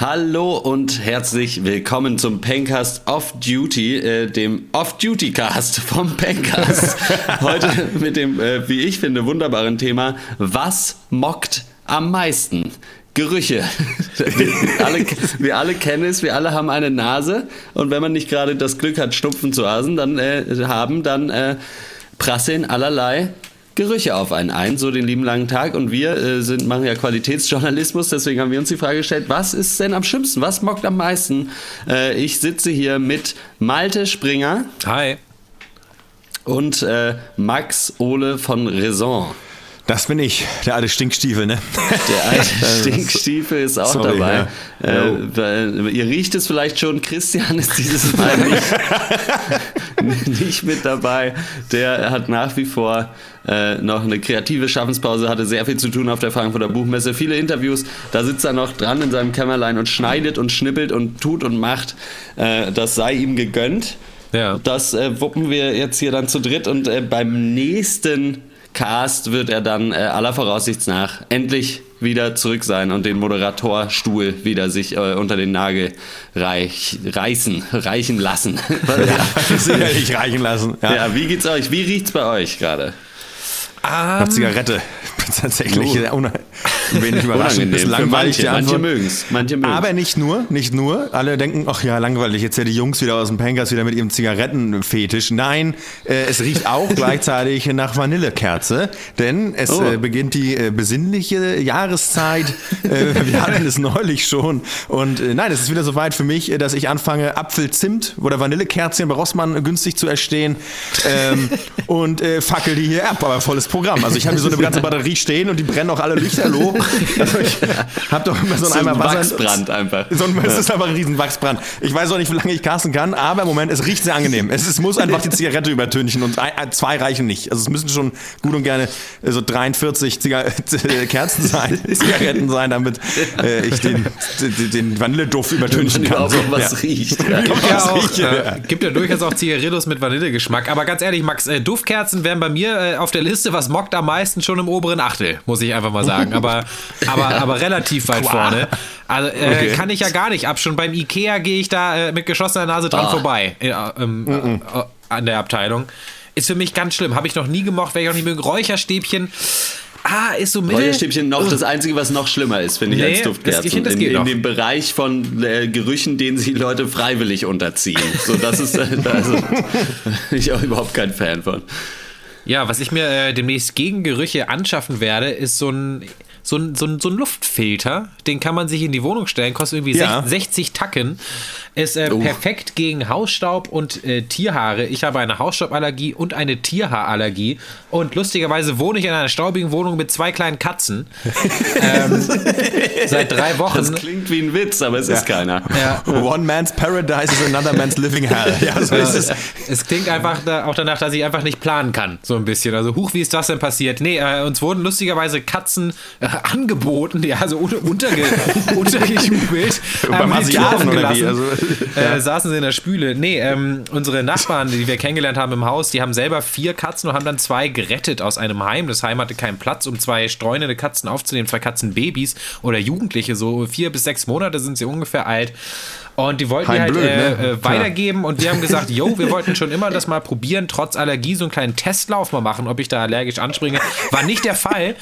Hallo und herzlich willkommen zum Pencast Off Duty, äh, dem Off Duty Cast vom Pencast. Heute mit dem, äh, wie ich finde, wunderbaren Thema: Was mockt am meisten? Gerüche. Wir alle, wir alle, kennen es, wir alle haben eine Nase und wenn man nicht gerade das Glück hat, Schnupfen zu hasen, dann äh, haben, dann äh, prasseln allerlei Gerüche auf einen ein, so den lieben langen Tag. Und wir äh, sind, machen ja Qualitätsjournalismus, deswegen haben wir uns die Frage gestellt, was ist denn am schlimmsten? Was mockt am meisten? Äh, ich sitze hier mit Malte Springer. Hi. Und äh, Max Ole von Raison. Das bin ich, der alte Stinkstiefel, ne? Der alte Stinkstiefel ist auch Sorry, dabei. Ja. Äh, ihr riecht es vielleicht schon, Christian ist dieses Mal nicht, nicht mit dabei. Der hat nach wie vor äh, noch eine kreative Schaffenspause, hatte sehr viel zu tun auf der Frankfurter Buchmesse, viele Interviews. Da sitzt er noch dran in seinem Kämmerlein und schneidet und schnippelt und tut und macht. Äh, das sei ihm gegönnt. Ja. Das äh, wuppen wir jetzt hier dann zu dritt und äh, beim nächsten Cast wird er dann äh, aller Voraussicht nach endlich wieder zurück sein und den Moderatorstuhl wieder sich äh, unter den Nagel reich, reißen, reichen lassen. ja, sicherlich reichen lassen. Ja. ja, wie geht's euch? Wie riecht's bei euch gerade? Um, Nach Zigarette. Tatsächlich oh. Wenig überraschend. Ist langweilig. Manche, manche mögen es. Manche mögen's. Aber nicht nur, nicht nur. Alle denken, ach ja, langweilig, jetzt ja die Jungs wieder aus dem Pankers wieder mit ihrem Zigarettenfetisch. Nein, äh, es riecht auch gleichzeitig nach Vanillekerze, denn es oh. äh, beginnt die äh, besinnliche Jahreszeit. Äh, wir hatten es neulich schon. Und äh, nein, es ist wieder soweit für mich, dass ich anfange, Apfelzimt oder Vanillekerzchen bei Rossmann günstig zu erstehen ähm, und äh, fackel die hier ab, aber volles Programm. Also ich habe hier so eine ganze Batterie stehen und die brennen auch alle Lichterloh. Also ich habe doch immer so, so ein Eimer Wasser. Wachsbrand einfach. So ein, es ist einfach ein riesen Wachsbrand. Ich weiß auch nicht, wie lange ich casten kann, aber im Moment, es riecht sehr angenehm. Es, es muss einfach die Zigarette übertünchen und ein, zwei reichen nicht. Also es müssen schon gut und gerne so 43 Ziga Kerzen sein, Zigaretten sein, damit äh, ich den, den, den Vanilleduft übertünchen kann. Auch so. was ja. riecht. Ja. Gibt, ja auch, äh, gibt ja durchaus auch Zigarillos mit Vanillegeschmack. Aber ganz ehrlich, Max, äh, Duftkerzen wären bei mir äh, auf der Liste, was mockt am meisten schon im oberen Achtel, muss ich einfach mal sagen. Aber, aber, aber relativ weit vorne. Also äh, okay. kann ich ja gar nicht ab. Schon beim Ikea gehe ich da äh, mit geschlossener Nase dran oh. vorbei. Äh, ähm, mm -mm. an der Abteilung. Ist für mich ganz schlimm. Habe ich noch nie gemocht, werde ich auch nicht mögen. Räucherstäbchen. Ah, ist so mittel. Räucherstäbchen noch das Einzige, was noch schlimmer ist, finde ich, nee, als Duftkerzen. Das, ich das in, in dem Bereich von äh, Gerüchen, denen sich Leute freiwillig unterziehen. So, das ist äh, also, ich auch überhaupt kein Fan von. Ja, was ich mir äh, demnächst gegen Gerüche anschaffen werde, ist so ein so ein, so, ein, so ein Luftfilter, den kann man sich in die Wohnung stellen, kostet irgendwie ja. 60 Tacken. Ist äh, oh. perfekt gegen Hausstaub und äh, Tierhaare. Ich habe eine Hausstauballergie und eine Tierhaarallergie. Und lustigerweise wohne ich in einer staubigen Wohnung mit zwei kleinen Katzen. ähm, seit drei Wochen. Das klingt wie ein Witz, aber es ja. ist keiner. Ja. One man's paradise is another man's living hell. Ja, so ist es. Es klingt einfach da, auch danach, dass ich einfach nicht planen kann. So ein bisschen. Also, huch, wie ist das denn passiert? Nee, äh, uns wurden lustigerweise Katzen äh, angeboten, ja, also unter, unterge, untergejubelt. Beim Asiaten oder wie? Also, ja. äh, saßen sie in der Spüle. Nee, ähm, unsere Nachbarn, die wir kennengelernt haben im Haus, die haben selber vier Katzen und haben dann zwei gerettet aus einem Heim. Das Heim hatte keinen Platz, um zwei streunende Katzen aufzunehmen, zwei Katzenbabys oder Jugendliche, so vier bis sechs Monate sind sie ungefähr alt. Und die wollten die halt blöd, äh, ne? äh, weitergeben und wir haben gesagt, yo, wir wollten schon immer das mal probieren, trotz Allergie so einen kleinen Testlauf mal machen, ob ich da allergisch anspringe. War nicht der Fall.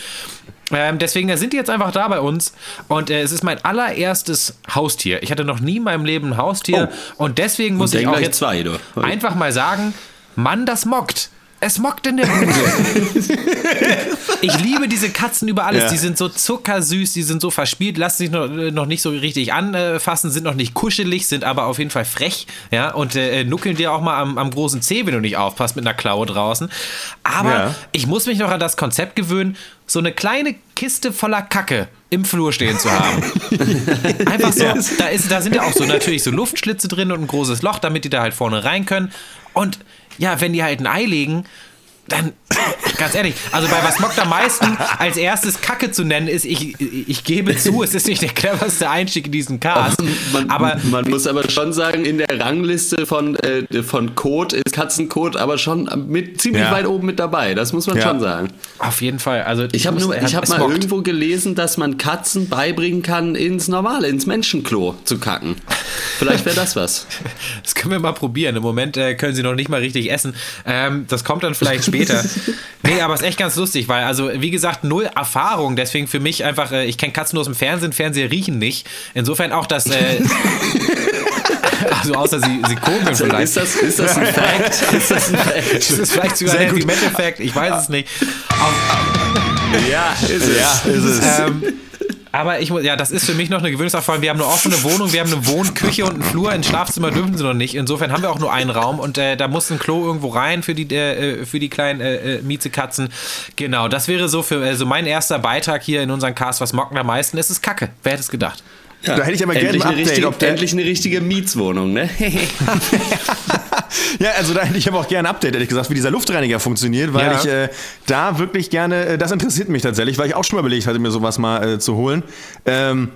Ähm, deswegen sind die jetzt einfach da bei uns und äh, es ist mein allererstes Haustier. Ich hatte noch nie in meinem Leben ein Haustier oh. und deswegen muss und ich auch jetzt zwei, einfach mal sagen, Mann, das mockt. Es mockt in der Bude. ich liebe diese Katzen über alles. Ja. Die sind so zuckersüß, die sind so verspielt, lassen sich noch, äh, noch nicht so richtig anfassen, sind noch nicht kuschelig, sind aber auf jeden Fall frech. Ja, und äh, nuckeln dir auch mal am, am, großen Zeh, wenn du nicht aufpasst, mit einer Klaue draußen. Aber ja. ich muss mich noch an das Konzept gewöhnen, so eine kleine Kiste voller Kacke im Flur stehen zu haben. Einfach so, yes. da, ist, da sind ja auch so natürlich so Luftschlitze drin und ein großes Loch, damit die da halt vorne rein können. Und ja, wenn die halt ein Ei legen, dann, ganz ehrlich, also bei was mockt am meisten als erstes Kacke zu nennen ist, ich, ich gebe zu, es ist nicht der cleverste Einstieg in diesen Cast. Man, aber man muss aber schon sagen, in der Rangliste von, äh, von Code ist Katzenkot aber schon mit ziemlich Ja. weit oben mit dabei. Das muss man Ja. schon sagen. auf jeden Fall, also Ich habe es mal mockt. irgendwo gelesen, dass man Katzen beibringen kann, ins normale, ins Menschenklo zu kacken. Vielleicht wäre das was. Das können wir mal probieren. Im Moment äh, können sie noch nicht mal richtig essen. Ähm, das kommt dann vielleicht später. nee, aber es ist echt ganz lustig, weil, also, wie gesagt, null Erfahrung. Deswegen für mich einfach, äh, ich kenne Katzen nur aus dem Fernsehen, Fernseher riechen nicht. Insofern auch das. Äh, also, außer sie, sie kurbeln vielleicht. Ist das, ist das ein Fact? Ist das ein Fact? Das ist vielleicht sogar ein. Heavy Metal Fact, ich weiß es nicht. Auf, Ja, ist es. Ja, ist es. ähm, aber ich muss, ja, das ist für mich noch eine Gewöhnungserfahrung. Wir haben eine offene Wohnung, wir haben eine Wohnküche und einen Flur. Ins Schlafzimmer dürfen sie noch nicht. Insofern haben wir auch nur einen Raum und äh, da muss ein Klo irgendwo rein für die, äh, für die kleinen äh, äh, Miezekatzen. Genau, das wäre so für also mein erster Beitrag hier in unserem Cast. Was mocken am meisten? Es ist Kacke. Wer hätte es gedacht? Ja. Da hätte ich aber gerne endlich ein eine Update, richtige, ob der- endlich eine richtige Mietswohnung, ne? Ja, also da hätte ich aber auch gerne ein Update, ehrlich gesagt, wie dieser Luftreiniger funktioniert, weil Ja. ich äh, da wirklich gerne, äh, das interessiert mich tatsächlich, weil ich auch schon mal überlegt hatte, mir sowas mal äh, zu holen. Ähm,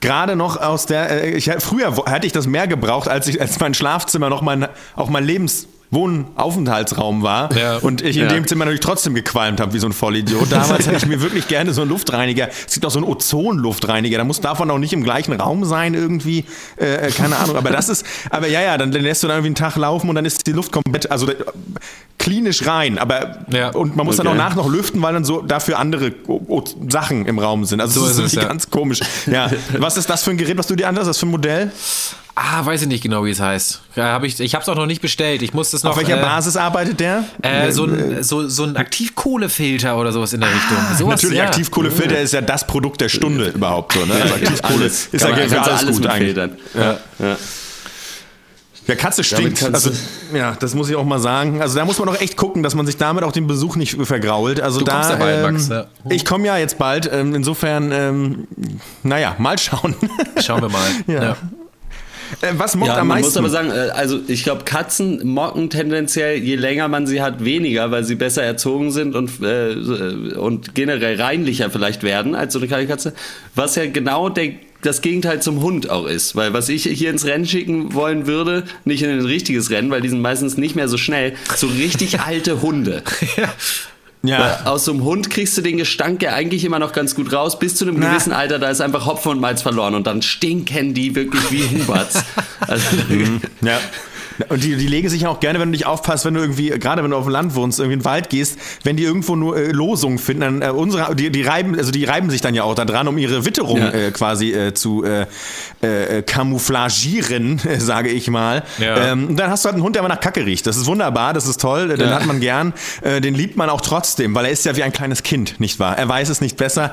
Gerade noch aus der, äh, ich, früher hatte ich das mehr gebraucht, als ich, als mein Schlafzimmer noch mein, auch mein Lebens Wohnaufenthaltsraum war Ja. und ich in Ja. dem Zimmer natürlich trotzdem gequalmt habe wie so ein Vollidiot. Damals hätte ich mir wirklich gerne so einen Luftreiniger. Es gibt auch so einen Ozonluftreiniger. Da muss davon auch nicht im gleichen Raum sein irgendwie. Äh, äh, keine Ahnung. Aber das ist, aber ja, ja, dann lässt du dann irgendwie einen Tag laufen und dann ist die Luft komplett, also äh, klinisch rein. Aber Ja. und man muss dann Okay. auch nach noch lüften, weil dann so dafür andere O- O- Sachen im Raum sind. Also So das ist ist es, irgendwie ja. ganz komisch. Ja. Was ist das für ein Gerät, was du dir anhörst? Was für ein Modell? Ah, weiß ich nicht genau, wie es heißt. Ja, hab ich ich habe es auch noch nicht bestellt. Ich muss das noch. Auf welcher äh, Basis arbeitet der? Äh, so, ein, so, so ein Aktivkohlefilter oder sowas in der Richtung. Sowas, Natürlich, ja. Aktivkohlefilter ist ja das Produkt der Stunde überhaupt so. Ne? Also Aktivkohle Alles. ist Kann ja für alles, gut eigentlich. Ja. Ja. Ja, Katze stinkt. Also, ja, das muss ich auch mal sagen. Also da muss man auch echt gucken, dass man sich damit auch den Besuch nicht vergrault. Also Du da, kommst ja bald, ähm, Max, ja. Ich komme ja jetzt bald. Ähm, insofern, ähm, naja, mal schauen. Schauen wir mal. Ja. Äh, was mockt Ja, am man meisten? muss aber sagen, äh, also ich glaube, Katzen mocken tendenziell, je länger man sie hat, weniger, weil sie besser erzogen sind und, äh, und generell reinlicher vielleicht werden als so eine kleine Katze. Was ja genau der, das Gegenteil zum Hund auch ist. Weil was ich hier ins Rennen schicken wollen würde, nicht in ein richtiges Rennen, weil die sind meistens nicht mehr so schnell, so richtig alte Hunde. ja. Aus so einem Hund kriegst du den Gestank ja eigentlich immer noch ganz gut raus. Bis zu einem Na. gewissen Alter, da ist einfach Hopfen und Malz verloren und dann stinken die wirklich wie Huberts. Also, Ja. Und die, die legen sich ja auch gerne, wenn du nicht aufpasst, wenn du irgendwie, gerade wenn du auf dem Land wohnst, irgendwie in den Wald gehst, wenn die irgendwo nur äh, Losungen finden, dann äh, unsere, die, die reiben, also die reiben sich dann ja auch da dran, um ihre Witterung Ja. äh, quasi äh, zu äh, äh, camouflagieren, äh, sage ich mal. Ja. Ähm, und dann hast du halt einen Hund, der immer nach Kacke riecht. Das ist wunderbar, das ist toll, den Ja. hat man gern, äh, den liebt man auch trotzdem, weil er ist ja wie ein kleines Kind, nicht wahr? Er weiß es nicht besser.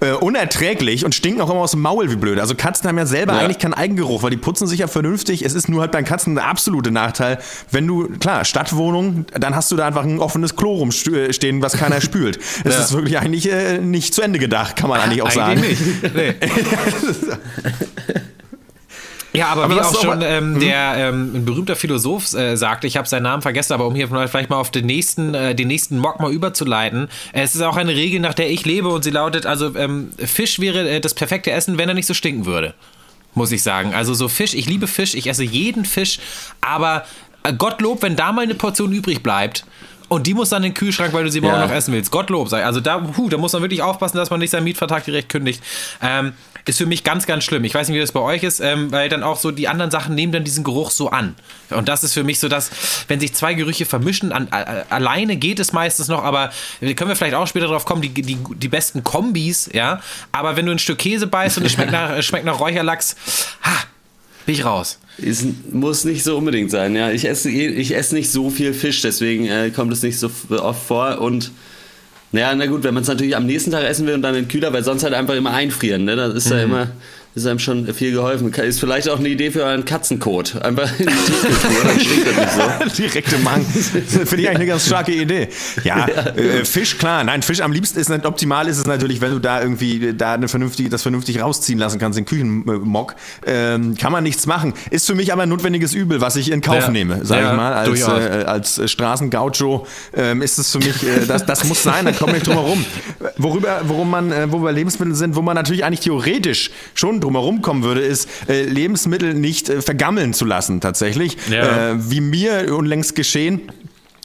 Äh, unerträglich und stinken auch immer aus dem Maul wie blöd. Also Katzen haben ja selber eigentlich keinen Eigengeruch, weil die putzen sich ja vernünftig. Es ist nur halt bei Katzen der absolute Nachteil, wenn du, klar, Stadtwohnung, dann hast du da einfach ein offenes Klo rumstehen, was keiner spült. Es Ja. ist wirklich eigentlich äh, nicht zu Ende gedacht, kann man eigentlich auch sagen. Eigentlich nicht. Nee. Ja, aber, Aber wie auch schon ähm, der ähm, ein berühmter Philosoph äh, sagte, ich habe seinen Namen vergessen, aber um hier vielleicht mal auf den nächsten, äh, den nächsten Mock mal überzuleiten. Äh, es ist auch eine Regel, nach der ich lebe und sie lautet, also ähm, Fisch wäre äh, das perfekte Essen, wenn er nicht so stinken würde. Muss ich sagen. Also so Fisch, ich liebe Fisch, ich esse jeden Fisch, aber äh, Gottlob, wenn da mal eine Portion übrig bleibt. Und die muss dann in den Kühlschrank, weil du sie morgen Ja. noch essen willst. Gottlob sei. Also da, puh, da muss man wirklich aufpassen, dass man nicht seinen Mietvertrag direkt kündigt. Ähm, ist für mich ganz, ganz schlimm. Ich weiß nicht, wie das bei euch ist, ähm, weil dann auch so die anderen Sachen nehmen dann diesen Geruch so an. Und das ist für mich so, dass, wenn sich zwei Gerüche vermischen, an, a, alleine geht es meistens noch, aber können wir vielleicht auch später drauf kommen, die, die, die besten Kombis, ja. Aber wenn du ein Stück Käse beißt und es schmeckt nach, schmeckt nach Räucherlachs, ha, bin ich raus. Ist, muss nicht so unbedingt sein, ja. Ich esse, ich esse nicht so viel Fisch, deswegen äh, kommt es nicht so oft vor. Und naja, na gut, wenn man es natürlich am nächsten Tag essen will und dann in den Kühler, weil sonst halt einfach immer einfrieren, ne? Das ist ja immer, ist einem schon viel geholfen. Ist vielleicht auch eine Idee für einen Katzenkot. Einfach in die so. Direkte Mang. Finde ich eigentlich eine ganz starke Idee. Ja, äh, Fisch, klar. Nein, Fisch am liebsten ist nicht optimal ist es natürlich, wenn du da irgendwie da eine vernünftige, das vernünftig rausziehen lassen kannst, den Küchenmock. Ähm, kann man nichts machen. Ist für mich aber ein notwendiges Übel, was ich in Kauf ja. nehme, sag ja, ich mal. Als, äh, als Straßengaucho ähm, ist es für mich, äh, das, das muss sein, da komme ich drum herum. Worüber, worum man, äh, wo wir Lebensmittel sind, wo man natürlich eigentlich theoretisch schon drumherum kommen würde, ist, äh, Lebensmittel nicht äh, vergammeln zu lassen, tatsächlich. Ja. Äh, wie mir unlängst geschehen.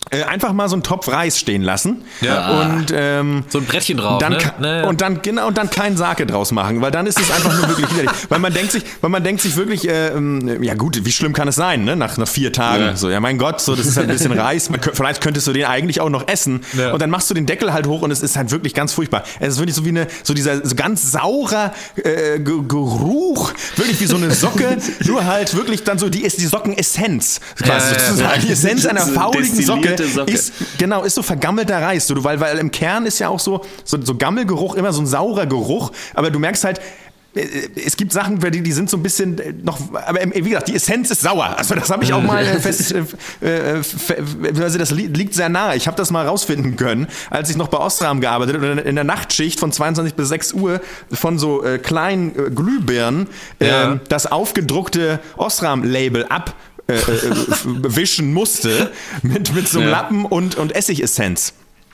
Äh, einfach mal so einen Topf Reis stehen lassen ja. und ähm, so ein Brettchen drauf dann, ne? und dann genau und dann keinen Sake draus machen, weil dann ist es einfach nur wirklich widerlich, weil man denkt sich, weil man denkt sich wirklich, äh, ähm, ja gut, wie schlimm kann es sein, ne? Nach, nach vier Tagen, ja. so ja mein Gott, so das ist halt ein bisschen Reis, man, vielleicht könntest du den eigentlich auch noch essen ja. und dann machst du den Deckel halt hoch und es ist halt wirklich ganz furchtbar. Es ist wirklich so wie eine so dieser so ganz saurer äh, Geruch, wirklich wie so eine Socke, nur halt wirklich dann so die ist die Sockenessenz, quasi sozusagen die Essenz einer fauligen Socke Socke. Ist, genau, ist so vergammelter Reis. So, weil, weil im Kern ist ja auch so, so, so Gammelgeruch, immer so ein saurer Geruch. Aber du merkst halt, äh, es gibt Sachen, die, die sind so ein bisschen äh, noch, aber wie gesagt, die Essenz ist sauer. Also das habe ich auch mal fest, äh, also das liegt sehr nahe. Ich habe das mal rausfinden können, als ich noch bei Ostram gearbeitet und in der Nachtschicht von 22 bis 6 Uhr von so äh, kleinen äh, Glühbirnen ja. äh, das aufgedruckte Ostram-Label ab äh, äh, wischen musste mit, mit so einem ja. Lappen und, und Essigessenz.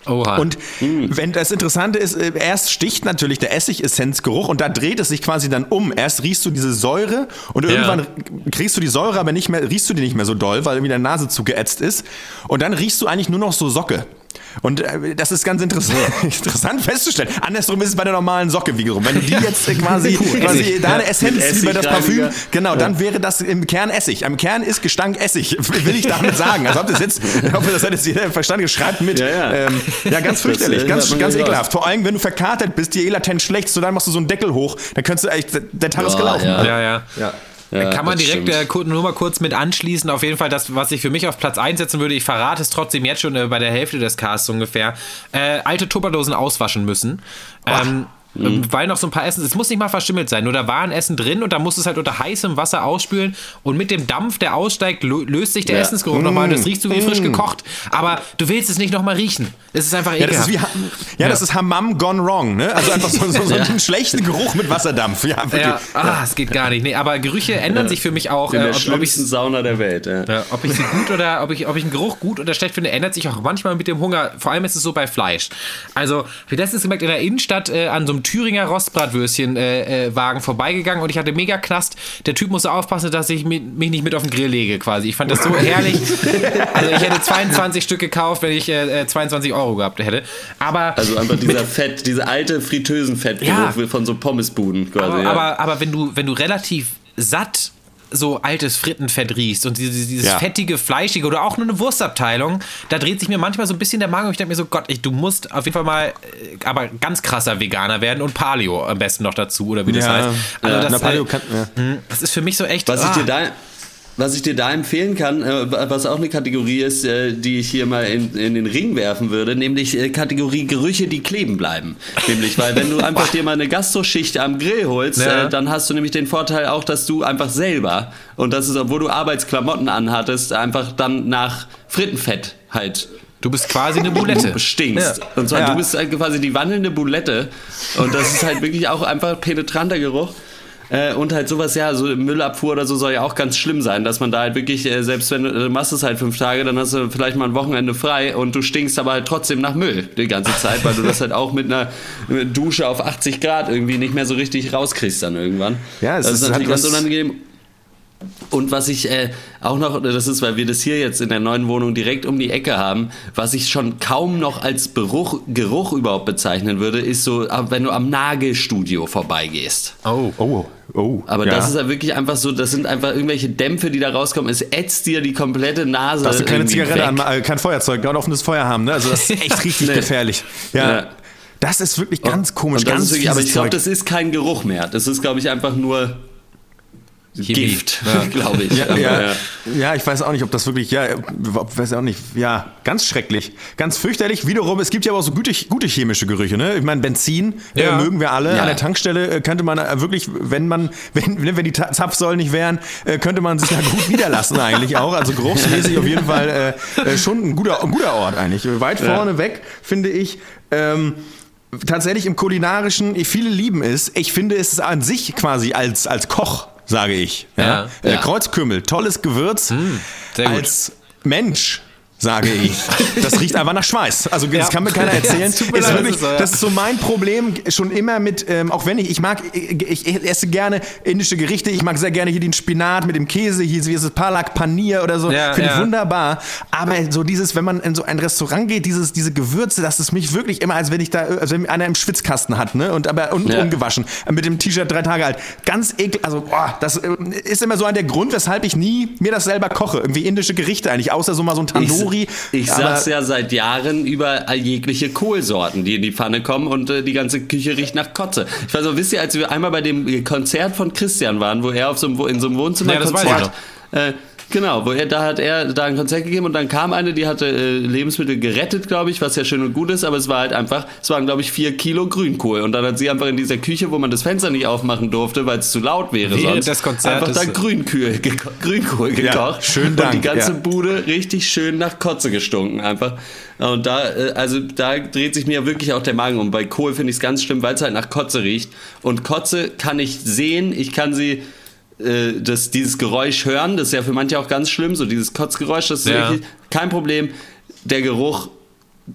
Oha. Und hm. wenn das Interessante ist, äh, erst sticht natürlich der Essigessenzgeruch und da dreht es sich quasi dann um. Erst riechst du diese Säure und ja. irgendwann kriegst du die Säure, aber nicht mehr, riechst du die nicht mehr so doll, weil irgendwie deine Nase zugeätzt ist. Und dann riechst du eigentlich nur noch so Socke. Und äh, das ist ganz interessant, interessant festzustellen. Andersrum ist es bei der normalen Socke wiederum. Wenn du die jetzt äh, quasi, quasi deine Essenz über das Parfüm, genau, ja. dann wäre das im Kern Essig. Am Kern ist Gestank Essig, will ich damit sagen. Also ob das jetzt, ich hoffe, das hat jetzt jeder verstanden, schreibt mit. Ja, ja. Ähm, ja ganz fürchterlich, das, ganz, ganz ekelhaft. Vor allem, wenn du verkatert bist, dir eh latent schlecht, so dann machst du so einen Deckel hoch, dann könntest du echt, der Tag ist gelaufen. ja. ja. ja. Ja, Kann man direkt äh, nur mal kurz mit anschließen. Auf jeden Fall das, was ich für mich auf Platz einsetzen würde. Ich verrate es trotzdem jetzt schon äh, bei der Hälfte des Casts ungefähr. Äh, alte Tupperdosen auswaschen müssen. Ähm, Mhm. Weil noch so ein paar Essen, es muss nicht mal verschimmelt sein, nur da war ein Essen drin und da musst du es halt unter heißem Wasser ausspülen und mit dem Dampf, der aussteigt, löst sich der ja. Essensgeruch mhm. nochmal und das riecht so wie frisch mhm. gekocht. Aber du willst es nicht nochmal riechen. Es ist einfach ekelhaft. Ja, das ist, wie, ja, das ist Hammam gone wrong, ne? Also einfach so, so, so ja. einen schlechten Geruch mit Wasserdampf. Ja, ja. Ah, es geht gar nicht. Nee, aber Gerüche ändern sich für mich auch. In der äh, ob, ob ich, Sauna der Welt. Ja. ob ich sie gut oder ob ich, ob ich einen Geruch gut oder schlecht finde, ändert sich auch manchmal mit dem Hunger. Vor allem ist es so bei Fleisch. Also, wie das ist gemerkt, in der Innenstadt äh, an so einem Thüringer Rostbrat Bratwürstchenwagen äh, äh, vorbeigegangen und ich hatte mega Knast. Der Typ musste aufpassen, dass ich mich nicht mit auf den Grill lege quasi. Ich fand das so herrlich. Also ich hätte 22 Stück gekauft, wenn ich äh, 22 Euro gehabt hätte. Aber also einfach dieser Fett, diese alte Fritteusenfettgeruch ja, von so Pommesbuden quasi. Aber, ja. aber, aber wenn du wenn du relativ satt so altes Frittenfett riechst und dieses, ja. fettige, fleischige oder auch nur eine Wurstabteilung, da dreht sich mir manchmal so ein bisschen der Magen und ich denke mir so, Gott, ich, du musst auf jeden Fall mal äh, aber ganz krasser Veganer werden und Paleo am besten noch dazu oder wie das ja. heißt. Also ja, das, Paleo kann, hm, das ist für mich so echt. Was ah. ich dir da was ich dir da empfehlen kann, äh, was auch eine Kategorie ist, äh, die ich hier mal in, in den Ring werfen würde, nämlich äh, Kategorie Gerüche, die kleben bleiben. Nämlich, weil wenn du einfach dir mal eine Gastroschicht am Grill holst, ja. dann hast du nämlich den Vorteil auch, dass du einfach selber, und das ist, obwohl du Arbeitsklamotten anhattest, einfach dann nach Frittenfett halt Du bist quasi eine Boulette. Du stinkst. Ja. Und zwar, ja. du bist halt quasi die wandelnde Boulette. Und das ist halt wirklich auch einfach penetranter Geruch. Äh, und halt sowas, ja, so Müllabfuhr oder so soll ja auch ganz schlimm sein, dass man da halt wirklich, äh, selbst wenn du, du machst es halt fünf Tage, dann hast du vielleicht mal ein Wochenende frei und du stinkst aber halt trotzdem nach Müll die ganze Zeit, weil du das halt auch mit einer Dusche auf 80 Grad irgendwie nicht mehr so richtig rauskriegst dann irgendwann. Ja, es das ist, ist natürlich halt ganz unangenehm. Und was ich äh, auch noch, das ist, weil wir das hier jetzt in der neuen Wohnung direkt um die Ecke haben, was ich schon kaum noch als Beruch, Geruch überhaupt bezeichnen würde, ist so, wenn du am Nagelstudio vorbeigehst. Oh, oh, oh. Aber ja. das ist ja wirklich einfach so, das sind einfach irgendwelche Dämpfe, die da rauskommen. Es ätzt dir die komplette Nase. Dass du keine Zigarette an, äh, kein Feuerzeug, kein offenes Feuer haben, ne? Also das ist echt richtig nee. gefährlich. ja. ja. Das ist wirklich ganz komisch, ganz wirklich, Aber ich glaube, das ist kein Geruch mehr. Das ist, glaube ich, einfach nur Gift, ja. glaube ich. Ja, ja, ja, ich weiß auch nicht, ob das wirklich, ja, weiß auch nicht, ja, ganz schrecklich, ganz fürchterlich. Wiederum, es gibt ja aber auch so gute, gute chemische Gerüche, ne? Ich meine, Benzin äh, mögen wir alle. An der Tankstelle äh, könnte man äh, wirklich, wenn man, wenn, wenn die Zapfsäulen nicht wären, äh, könnte man sich da gut niederlassen eigentlich auch. Also geruchsmäßig auf jeden Fall äh, schon ein guter, ein guder Ort eigentlich. Weit vorne weg, finde ich. Ähm, tatsächlich im kulinarischen, viele lieben es. Ich finde es an sich quasi als, als Koch sage ich. Ja? ja. Äh, Kreuzkümmel, tolles Gewürz. Mm, als Mensch sage ich. Das riecht einfach nach Schweiß. Also das ja. kann mir keiner erzählen. Ja, ist wirklich, das ist so mein Problem schon immer mit, ähm, auch wenn ich, ich mag, ich, ich, esse gerne indische Gerichte, ich mag sehr gerne hier den Spinat mit dem Käse, hier ist es, Palak Panier oder so, finde ich wunderbar. Aber so dieses, wenn man in so ein Restaurant geht, dieses, diese Gewürze, das ist mich wirklich immer, als wenn ich da, als wenn einer im Schwitzkasten hat, ne, und aber und, ungewaschen, mit dem T-Shirt drei Tage alt. Ganz ekel, also boah, das äh, ist immer so ein der Grund, weshalb ich nie mir das selber koche. Irgendwie indische Gerichte eigentlich, außer so mal so ein Tandoori Curry. Ich sag's ja seit Jahren über jegliche Kohlsorten, die in die Pfanne kommen und äh, die ganze Küche riecht nach Kotze. Ich weiß auch, wisst ihr, als wir einmal bei dem Konzert von Christian waren, wo er auf so einem, in so einem Wohnzimmer ja, Konzert, äh, Genau, wo er, da hat er da ein Konzert gegeben und dann kam eine, die hatte äh, Lebensmittel gerettet, glaube ich, was ja schön und gut ist, aber es war halt einfach, es waren, glaube ich, vier Kilo Grünkohl. Und dann hat sie einfach in dieser Küche, wo man das Fenster nicht aufmachen durfte, weil es zu laut wäre, Während sonst, des Konzertes. einfach da Grünkohl, geko Grünkohl gekocht. Ja, schön Dank, Und die ganze ja. Bude richtig schön nach Kotze gestunken, einfach. Und da, äh, also da dreht sich mir wirklich auch der Magen um. Bei Kohl finde ich es ganz schlimm, weil es halt nach Kotze riecht. Und Kotze kann ich sehen, ich kann sie äh, das, dieses Geräusch hören, das ist ja für manche auch ganz schlimm, so dieses Kotzgeräusch, das ist ja. wirklich kein Problem. Der Geruch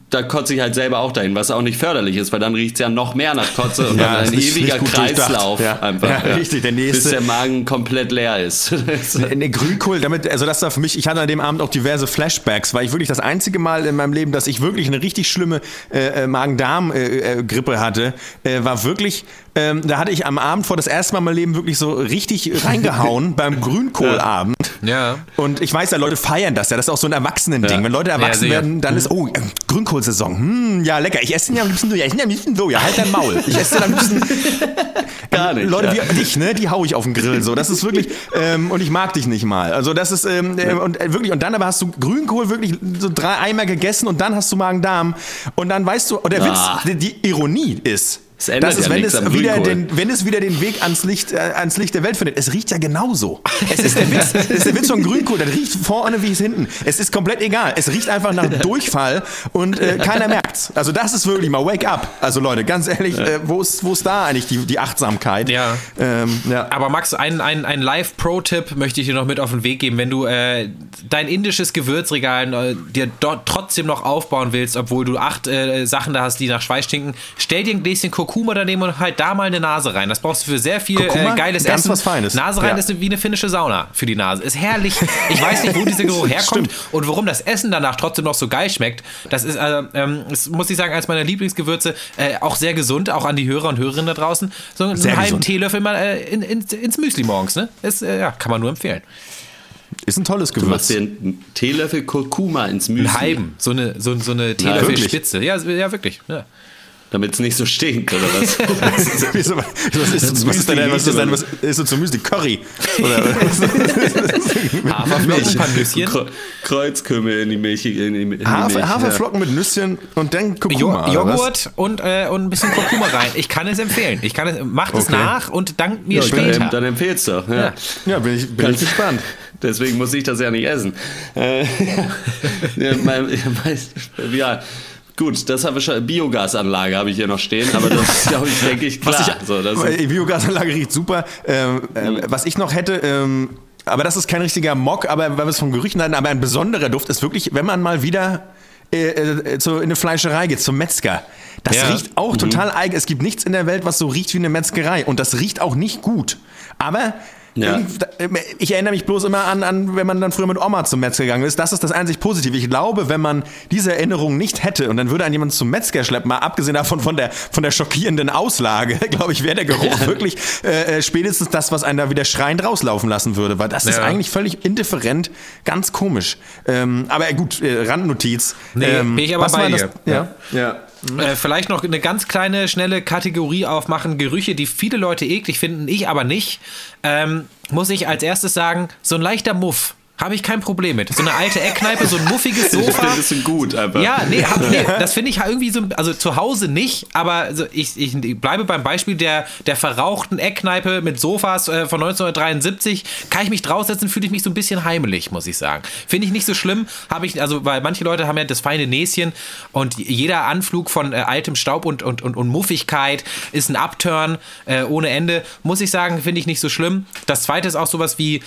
da kotze ich halt selber auch dahin, was auch nicht förderlich ist, weil dann riecht es ja noch mehr nach Kotze und ja, dann ein ewiger Kreislauf ja. einfach. Ja, ja. Richtig, der nächste. Bis der Magen komplett leer ist. ne, Grünkohl, damit, also das war für mich, ich hatte an dem Abend auch diverse Flashbacks, weil ich wirklich das einzige Mal in meinem Leben, dass ich wirklich eine richtig schlimme äh, äh Magen-Darm-Grippe äh, hatte, äh, war wirklich, ähm, da hatte ich am Abend vor das erste Mal in meinem Leben wirklich so richtig reingehauen beim Grünkohlabend. Ja. Und ich weiß ja, Leute feiern das ja, das ist auch so ein Erwachsenen-Ding. Wenn Leute erwachsen werden, dann ist, oh, Grünkohl Grünkohlsaison. Hm, ja, lecker. Ich esse den ja am liebsten so. Ja, ich den am liebsten so. Ja, halt dein Maul. Ich esse den am liebsten. Gar nicht. Leute ja. wie dich, ne, die hau ich auf den Grill. So, das ist wirklich. Ähm, und ich mag dich nicht mal. Also das ist ähm, ja. und äh, wirklich. Und dann aber hast du Grünkohl wirklich so drei Eimer gegessen und dann hast du Magen-Darm und dann weißt du. Und der ah. Witz, die, die Ironie ist ändert das ist, ja wenn, es wieder den, wenn es wieder den Weg ans Licht, äh, ans Licht der Welt findet. Es riecht ja genauso. Es ist der Witz, es ist der Witz von Grünkohl. Das riecht vorne wie es hinten. Es ist komplett egal. Es riecht einfach nach Durchfall und äh, keiner merkt's. Also das ist wirklich mal Wake up. Also Leute, ganz ehrlich, ja. äh, wo ist wo ist da eigentlich die, die Achtsamkeit? Ja. Ähm, ja. Aber Max, ein, ein, ein Live-Pro-Tipp möchte ich dir noch mit auf den Weg geben, wenn du äh, dein indisches Gewürzregal äh, dir dort trotzdem noch aufbauen willst, obwohl du acht äh, Sachen da hast, die nach Schweiß stinken. Stell dir ein Gläschen Kurkuma Kurkuma daneben und halt da mal eine Nase rein. Das brauchst du für sehr viel äh, geiles ganz Essen. was Feines. Nase rein ja. ist wie eine finnische Sauna für die Nase. Ist herrlich. Ich weiß nicht, wo dieser Geruch herkommt und warum das Essen danach trotzdem noch so geil schmeckt. Das ist, äh, ähm, das muss ich sagen, eines meiner Lieblingsgewürze. Äh, auch sehr gesund, auch an die Hörer und Hörerinnen da draußen. So einen sehr halben gesund. Teelöffel mal äh, in, in, ins Müsli morgens. Ne? Ist, äh, ja, kann man nur empfehlen. Ist ein tolles Gewürz. Du machst dir einen Teelöffel Kurkuma ins Müsli. Einen halben, so eine, so, so eine Teelöffelspitze. Ja, ja, wirklich. Ja. Damit es nicht so stinkt, oder was? was, ist, was ist denn was ist denn, was ist so zum Müsli? Curry? Oder Haferflocken, ein paar Nüsschen. Kreuzkümmel in die Milch. In die, in Hafer, Milch Haferflocken ja. mit Nüsschen und dann Kurkuma. Jo Joghurt und, äh, und ein bisschen Kurkuma rein. Ich kann es empfehlen. Ich kann es, macht okay. es nach und dankt mir ja, später. Dann, dann empfehlst du. Ja, ja. ja bin ich, bin ich gespannt. Deswegen muss ich das ja nicht essen. Äh, ja, mein, ja, Gut, das habe ich schon. Biogasanlage habe ich hier noch stehen, aber das ist, glaube ich, denke ich, klar. Ich, so, Biogasanlage riecht super. Ähm, äh, was ich noch hätte, ähm, aber das ist kein richtiger Mock, aber weil wir es vom Gerüchen hatten, aber ein besonderer Duft ist wirklich, wenn man mal wieder äh, äh, zu, in eine Fleischerei geht, zum Metzger. Das ja. riecht auch mhm. total eigen. Es gibt nichts in der Welt, was so riecht wie eine Metzgerei. Und das riecht auch nicht gut. Aber ja. Ich erinnere mich bloß immer an, an, wenn man dann früher mit Oma zum Metzger gegangen ist. Das ist das einzig Positive. Ich glaube, wenn man diese Erinnerung nicht hätte und dann würde ein jemand zum Metzger schleppen, mal abgesehen davon von der, von der schockierenden Auslage, glaube ich, wäre der Geruch wirklich äh, äh, spätestens das, was einen da wieder schreiend rauslaufen lassen würde. Weil das ja. ist eigentlich völlig indifferent, ganz komisch. Ähm, aber gut, äh, Randnotiz. Nee, ähm, bin ich aber bei dir. Das, ja. ja. Äh, vielleicht noch eine ganz kleine, schnelle Kategorie aufmachen. Gerüche, die viele Leute eklig finden, ich aber nicht. Ähm, muss ich als erstes sagen, so ein leichter Muff. Habe ich kein Problem mit. So eine alte Eckkneipe, so ein muffiges Sofa. Das gut, einfach. Ja, nee, hab, nee das finde ich irgendwie so, also zu Hause nicht, aber so, ich, ich bleibe beim Beispiel der, der verrauchten Eckkneipe mit Sofas äh, von 1973. Kann ich mich draufsetzen, fühle ich mich so ein bisschen heimelig, muss ich sagen. Finde ich nicht so schlimm, habe ich, also, weil manche Leute haben ja das feine Näschen und jeder Anflug von äh, altem Staub und, und, und, und Muffigkeit ist ein Upturn äh, ohne Ende. Muss ich sagen, finde ich nicht so schlimm. Das zweite ist auch sowas wie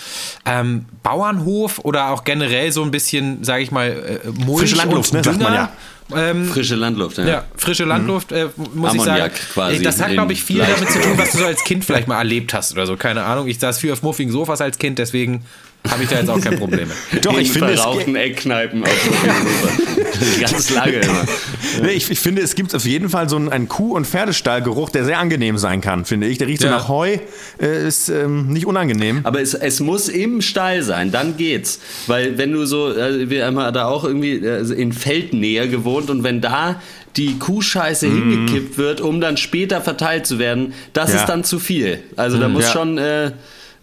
ähm, Bauernhof Hof oder auch generell so ein bisschen, sage ich mal, äh, Mulch Frische Landluft, ne, sagt man ja. Ähm, frische Landluft, ja. ja frische Landluft, äh, muss Ammoniak ich sagen. quasi das hat, glaube ich, viel damit zu tun, was du so als Kind vielleicht mal erlebt hast oder so. Keine Ahnung. Ich saß viel auf muffigen Sofas als Kind, deswegen habe ich da jetzt auch kein Problem mit. Doch, ich finde es. verrauchten Eckkneipen auf Ganz lange immer. Nee, ich, ich finde, es gibt auf jeden Fall so einen, einen Kuh- und Pferdestallgeruch, der sehr angenehm sein kann, finde ich. Der riecht so Ja. nach Heu, äh, ist ähm, nicht unangenehm. Aber es, es muss im Stall sein, dann geht's. Weil wenn du so, äh, wir haben da auch irgendwie äh, in Feldnähe gewohnt und wenn da die Kuhscheiße hingekippt wird, um dann später verteilt zu werden, das Ja. ist dann zu viel. Also da muss Ja. schon, äh,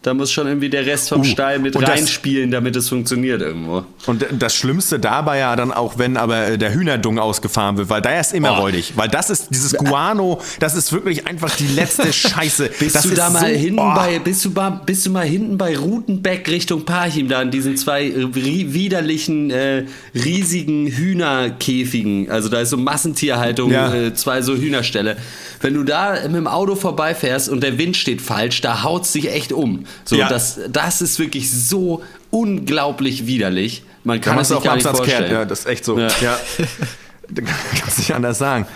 da muss schon irgendwie der Rest vom Uh, Stall mit und das- reinspielen, damit es funktioniert irgendwo. Und das Schlimmste dabei ja dann auch, wenn aber äh, der Hühnerdung ausgefahren wird, weil da ist immer Oh. räudig. Weil das ist dieses Guano, das ist wirklich einfach die letzte Scheiße. Bist das du da mal so, hinten oh. bei, bist du, mal, bist du mal hinten bei Rutenbeck Richtung Parchim, da in diesen zwei äh, widerlichen, äh, riesigen Hühnerkäfigen, also da ist so Massentierhaltung, Ja. äh, zwei so Hühnerställe. Wenn du da mit dem Auto vorbeifährst und der Wind steht falsch, da haut sich echt um. So, Ja. das, das ist wirklich so unglaublich widerlich. Man kann es gar dem nicht Absatz vorstellen. kehrt. Ja, das ist echt so. Ja. Ja. Kannst nicht anders sagen.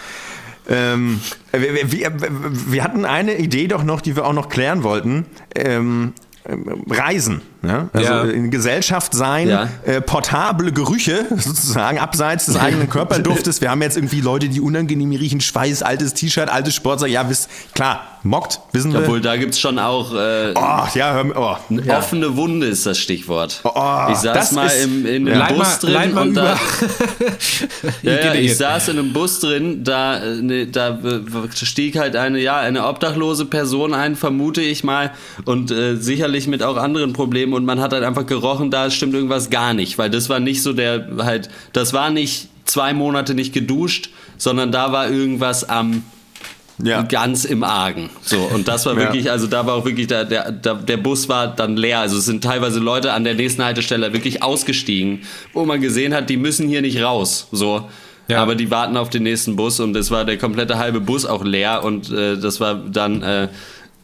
Ähm, wir, wir, wir hatten eine Idee doch noch, die wir auch noch klären wollten. Ähm, ähm, Reisen. Ne? Also Ja. in Gesellschaft sein, Ja. äh, portable Gerüche sozusagen, abseits des eigenen Körperduftes. Wir haben jetzt irgendwie Leute, die unangenehm riechen, Schweiß, altes T-Shirt, altes Sportsack. Ja, wisst, klar, mockt, wissen wir. Obwohl, da gibt es schon auch äh, oh, ja, hör, mir- oh, ja. offene Wunde ist das Stichwort. Oh, ich saß das mal ist- im, in Ja. einem Leit Bus drin mal und über. da, ja, ja, ich jetzt. saß in einem Bus drin, da, äh, ne, da äh, stieg halt eine, ja, eine obdachlose Person ein, vermute ich mal, und äh, sicherlich mit auch anderen Problemen und man hat halt einfach gerochen, da stimmt irgendwas gar nicht, weil das war nicht so der, halt, das war nicht zwei Monate nicht geduscht, sondern da war irgendwas am ja. ganz im Argen. So, und das war Ja. wirklich, also da war auch wirklich, der, der, der, der Bus war dann leer. Also es sind teilweise Leute an der nächsten Haltestelle wirklich ausgestiegen, wo man gesehen hat, die müssen hier nicht raus. So. Ja. Aber die warten auf den nächsten Bus und es war der komplette halbe Bus auch leer und äh, das war dann äh,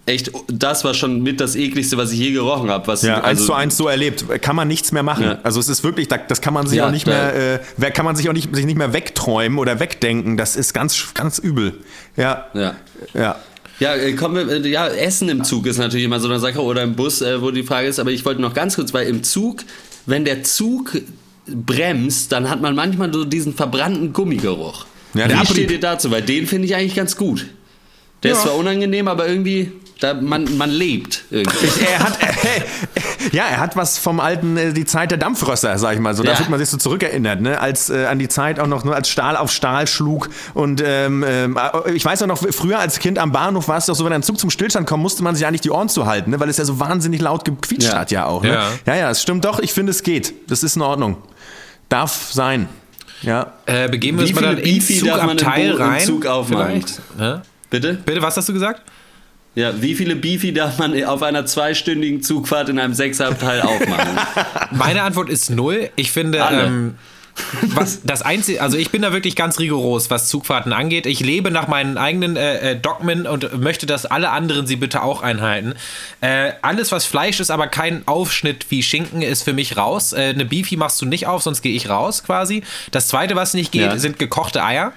echt, das war schon mit das ekligste, was ich je gerochen habe. Was, Ja, eins also, zu eins so erlebt. Kann man nichts mehr machen. Ja. Also es ist wirklich, da- das kann man sich Ja, auch nicht mehr, äh, kann man sich auch nicht, sich nicht mehr wegträumen oder wegdenken. Das ist ganz, ganz übel. Ja. Ja. Ja. Ja, äh, kommen wir, äh, ja, Essen im Zug ist natürlich immer so eine Sache oder im Bus, äh, wo die Frage ist, aber ich wollte noch ganz kurz, weil im Zug, wenn der Zug bremst, dann hat man manchmal so diesen verbrannten Gummigeruch. Ja, Wie steht ihr dazu? Weil den finde ich eigentlich ganz gut. Der ist Ja. zwar unangenehm, aber irgendwie, da, man, man lebt irgendwie. Er hat, ja, er hat was vom alten, äh, die Zeit der Dampfrösser, sag ich mal so. Da Ja. fühlt man sich so zurückerinnert, ne? Als äh, an die Zeit auch noch nur als Stahl auf Stahl schlug. Und ähm, ähm, ich weiß auch noch, früher als Kind am Bahnhof war es doch so, wenn ein Zug zum Stillstand kommt, musste man sich eigentlich die Ohren zu halten, ne? weil es ja so wahnsinnig laut gequietscht Ja. hat ja auch. Ne? Ja. ja, ja, es stimmt doch. Ich finde, es geht. Das ist in Ordnung. Darf sein. Ja. Äh, begeben wir uns mal dann im Zugabteil rein. Zug? Ne? Bitte? Bitte, was hast du gesagt? Ja, wie viele Beefy darf man auf einer zweistündigen Zugfahrt in einem Sechserabteil aufmachen? Meine Antwort ist null. Ich finde, ähm, was das einzige, also ich bin da wirklich ganz rigoros, was Zugfahrten angeht. Ich lebe nach meinen eigenen äh, äh, Dogmen und möchte, dass alle anderen sie bitte auch einhalten. Äh, alles, was Fleisch ist, aber kein Aufschnitt wie Schinken, ist für mich raus. Äh, eine Beefy machst du nicht auf, sonst gehe ich raus quasi. Das zweite, was nicht geht, Ja. sind gekochte Eier.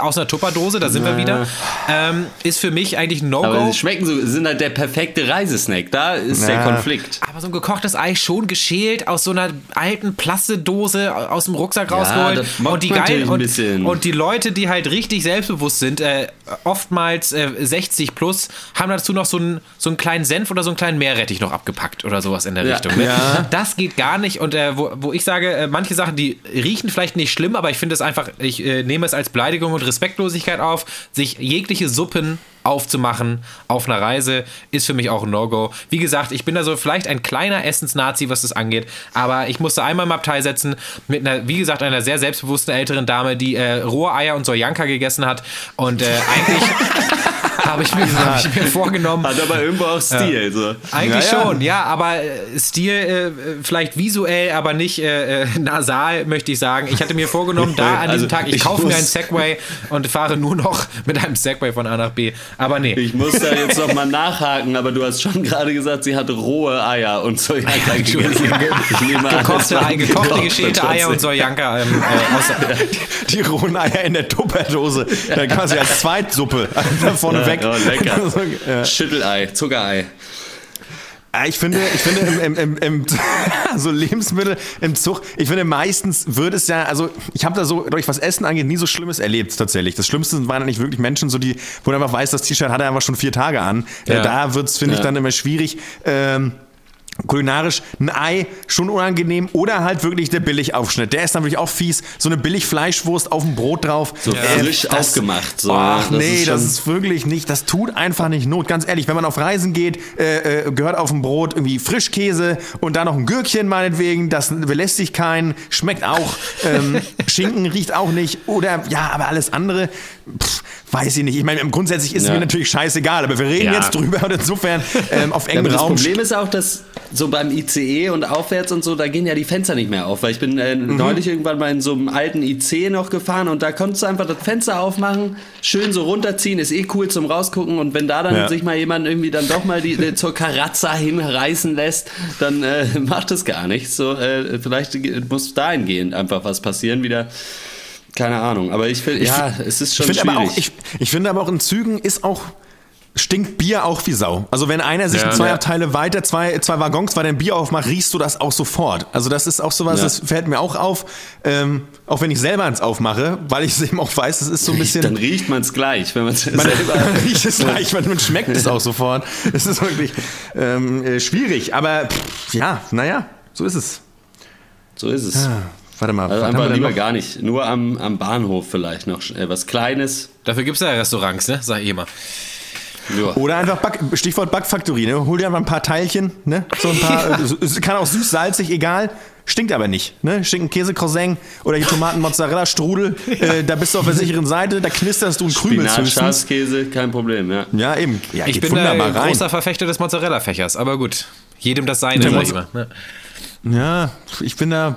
Aus einer Tupperdose, da sind wir wieder. Ähm, ist für mich eigentlich ein Aber No-Go. sie schmecken so, sind halt der perfekte Reisesnack. Da ist der Ja. Konflikt. Aber so ein gekochtes Ei schon geschält aus so einer alten Plastedose aus dem Rucksack Ja, rausgeholt. und die geil ein und, und die Leute, die halt richtig selbstbewusst sind, äh, oftmals äh, 60 plus, haben dazu noch so einen, so einen kleinen Senf oder so einen kleinen Meerrettich noch abgepackt oder sowas in der Ja. Richtung. Ne? Ja. Das geht gar nicht. Und äh, wo, wo ich sage, äh, manche Sachen, die riechen vielleicht nicht schlimm, aber ich finde es einfach, ich äh, nehme es als Beleidigung Verzweiflung und Respektlosigkeit auf, sich jegliche Suppen aufzumachen auf einer Reise ist für mich auch ein No-Go. Wie gesagt, ich bin da so vielleicht ein kleiner Essensnazi, was das angeht, aber ich musste einmal im Abteil setzen mit einer, wie gesagt, einer sehr selbstbewussten älteren Dame, die äh, rohe Eier und Sojanka gegessen hat. Und äh, eigentlich habe ich, mir, hab ich mir vorgenommen. Hat aber irgendwo auch Stil. Ja. So. Eigentlich ja, schon, ja, aber äh, Stil äh, vielleicht visuell, aber nicht äh, äh, nasal, möchte ich sagen. Ich hatte mir vorgenommen, da an also, diesem Tag, ich, ich kaufe mir einen Segway und fahre nur noch mit einem Segway von A nach B. Aber nee. Ich muss da jetzt noch mal nachhaken, aber du hast schon gerade gesagt, sie hat rohe Eier und Sojanka ja, gegessen. gekochte, Ei, gekochte, geschälte Eier und Sojanka. Ähm, äh, die, die, rohen Eier in der Tupperdose. Da kann sie als Zweitsuppe vorne weg. Oh, lecker. ja. Schüttelei, Zuckerei. Ich finde, ich finde im, im, im, so Lebensmittel im Zug, ich finde meistens würde es ja, also ich habe da so, durch was Essen angeht, nie so Schlimmes erlebt tatsächlich. Das Schlimmste waren nicht wirklich Menschen, so die, wo man einfach weiß, das T-Shirt hat er einfach schon vier Tage an. Äh, ja. Da wird es, finde ja. ich, dann immer schwierig. Ähm, kulinarisch ein Ei schon unangenehm oder halt wirklich der Billigaufschnitt. Der ist dann wirklich auch fies. So eine Billigfleischwurst auf dem Brot drauf. So ja. äh, frisch das, aufgemacht. So. Ach das nee, ist das ist wirklich nicht, das tut einfach nicht Not. Ganz ehrlich, wenn man auf Reisen geht, äh, äh, gehört auf dem Brot irgendwie Frischkäse und dann noch ein Gürkchen meinetwegen. Das belästigt keinen, schmeckt auch. Ähm, Schinken riecht auch nicht. Oder ja, aber alles andere, pff, weiß ich nicht. Ich meine, grundsätzlich ist ja. mir natürlich scheißegal, aber wir reden ja. jetzt drüber und insofern ähm, auf engem Raum. Das Problem ist auch, dass so beim ICE und aufwärts und so, da gehen ja die Fenster nicht mehr auf, weil ich bin äh, mhm. neulich irgendwann mal in so einem alten IC noch gefahren und da konntest du einfach das Fenster aufmachen, schön so runterziehen, ist eh cool zum rausgucken und wenn da dann ja. sich mal jemand irgendwie dann doch mal die, die zur Karazza hinreißen lässt, dann äh, macht es gar nichts. So, äh, vielleicht muss dahingehend einfach was passieren wieder. Keine Ahnung, aber ich finde, ja, es ist schon ich schwierig. Auch, ich, ich finde aber auch in Zügen ist auch stinkt Bier auch wie Sau. Also wenn einer sich ja, zwei ja. Abteile weiter, zwei, zwei Waggons weiter ein Bier aufmacht, riechst du das auch sofort. Also das ist auch sowas, ja. das fällt mir auch auf. Ähm, auch wenn ich selber eins aufmache, weil ich es eben auch weiß, es ist so ein bisschen... Dann riecht man es gleich, wenn man es selber... Man riecht es gleich, man, man schmeckt es auch sofort. Es ist wirklich ähm, äh, schwierig, aber pff, ja, naja, so ist es. So ist es. Warte mal. Also einfach lieber noch? gar nicht. Nur am, am Bahnhof vielleicht noch äh, was Kleines. Dafür gibt es ja Restaurants, ne? Sag ich immer. Ja. Oder einfach Back, Stichwort Backfaktorie, ne? Hol dir einfach ein paar Teilchen, ne? So ein paar, ja. kann auch süß, salzig, egal. Stinkt aber nicht. Ne? Schinken, Käse, Croissant oder die Tomaten, Mozzarella, Strudel. Äh, da bist du auf der sicheren Seite, da knisterst du ein Krümel Schafskäse, kein Problem, ja. Ja, eben. Ja, ich bin ein großer Verfechter des Mozzarella-Fächers, aber gut. Jedem das seine, sag ich mal. Ne? Ja, ich bin da.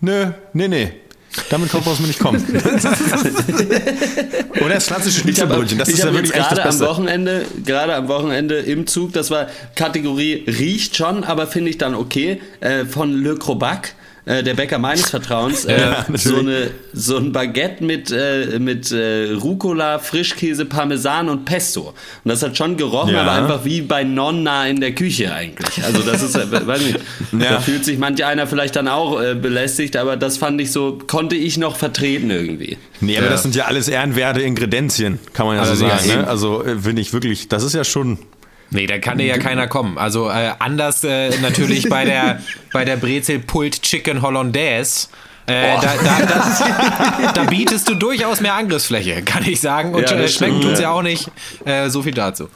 Nö, nee, nee. Damit brauchst du mir nicht kommen. Oder das klassische Schnitzelbrötchen. Das ist ja wirklich gerade am Wochenende, gerade am Wochenende im Zug, das war Kategorie riecht schon, aber finde ich dann okay, äh, von Le Crobac äh, der Bäcker meines Vertrauens, äh, ja, so, eine, so ein Baguette mit, äh, mit äh, Rucola, Frischkäse, Parmesan und Pesto. Und das hat schon gerochen, ja. aber einfach wie bei Nonna in der Küche eigentlich. Also das ist, äh, weiß nicht, ja. da fühlt sich manch einer vielleicht dann auch belästigt, aber das fand ich so, konnte ich noch vertreten irgendwie. Nee, aber das sind ja alles ehrenwerte Ingredienzien, kann man ja also so sagen. Ne? Also finde ich wirklich, das ist ja schon Nee, da kann dir ja keiner kommen. Also äh, anders äh, natürlich bei der, bei der Brezel Pult Chicken Hollandaise. Äh, da, da, da, da, bietest du durchaus mehr Angriffsfläche, kann ich sagen. Und ja, schmecken tut es ja auch nicht. Äh, so viel dazu.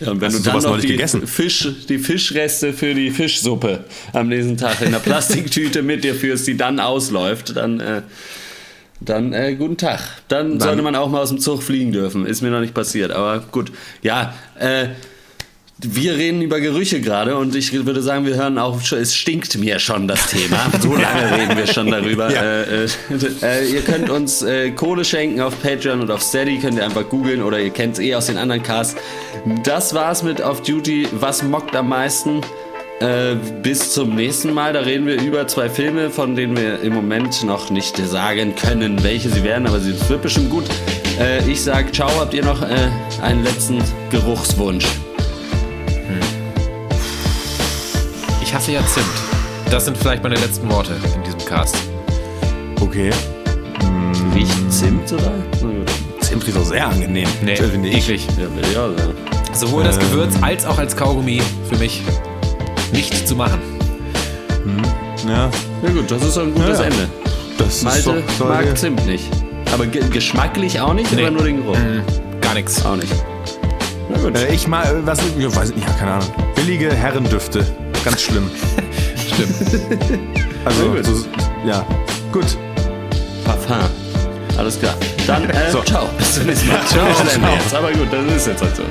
Ja, und wenn Hast du dann noch die, Fisch, die Fischreste für die Fischsuppe am nächsten Tag in der Plastiktüte mit dir führst, die dann ausläuft, dann, äh, dann äh, guten Tag. Dann, dann, sollte man auch mal aus dem Zug fliegen dürfen. Ist mir noch nicht passiert, aber gut. Ja, äh, wir reden über Gerüche gerade und ich würde sagen, wir hören auch, es stinkt mir schon das Thema. So lange reden wir schon darüber. Ja. Äh, äh, äh, ihr könnt uns äh, Kohle schenken auf Patreon und auf Steady, könnt ihr einfach googeln oder ihr kennt es eh aus den anderen Casts. Das war's mit Off Duty. Was mockt am meisten? Äh, bis zum nächsten Mal. Da reden wir über zwei Filme, von denen wir im Moment noch nicht sagen können, welche sie werden, aber sie wird bestimmt gut. Äh, ich sag ciao, habt ihr noch einen letzten Geruchswunsch? Ich hasse ja Zimt. Das sind vielleicht meine letzten Worte in diesem Cast. Okay. Hm. Riecht Zimt oder? Zimt riecht auch sehr angenehm. Nee, eklig. Ja, ja, ja. Sowohl das ähm. Gewürz als auch als Kaugummi für mich nicht zu machen. Hm. Ja. Ja gut, das ist ein gutes ja, Ende. Das Malte ist doch, mag Zimt nicht. Aber ge geschmacklich auch nicht Nee. oder nur den Geruch? Gar nichts. Auch nicht. Na gut. Äh, ich mal, was, ich weiß nicht, ja, keine Ahnung. Billige Herrendüfte. Ganz schlimm. Stimmt. Also, gut. so, ja. Gut. Parfum. Alles klar. Dann, äh, So. ciao. Bis zum nächsten Mal. Ciao. Ciao. Aber gut, das ist jetzt halt so.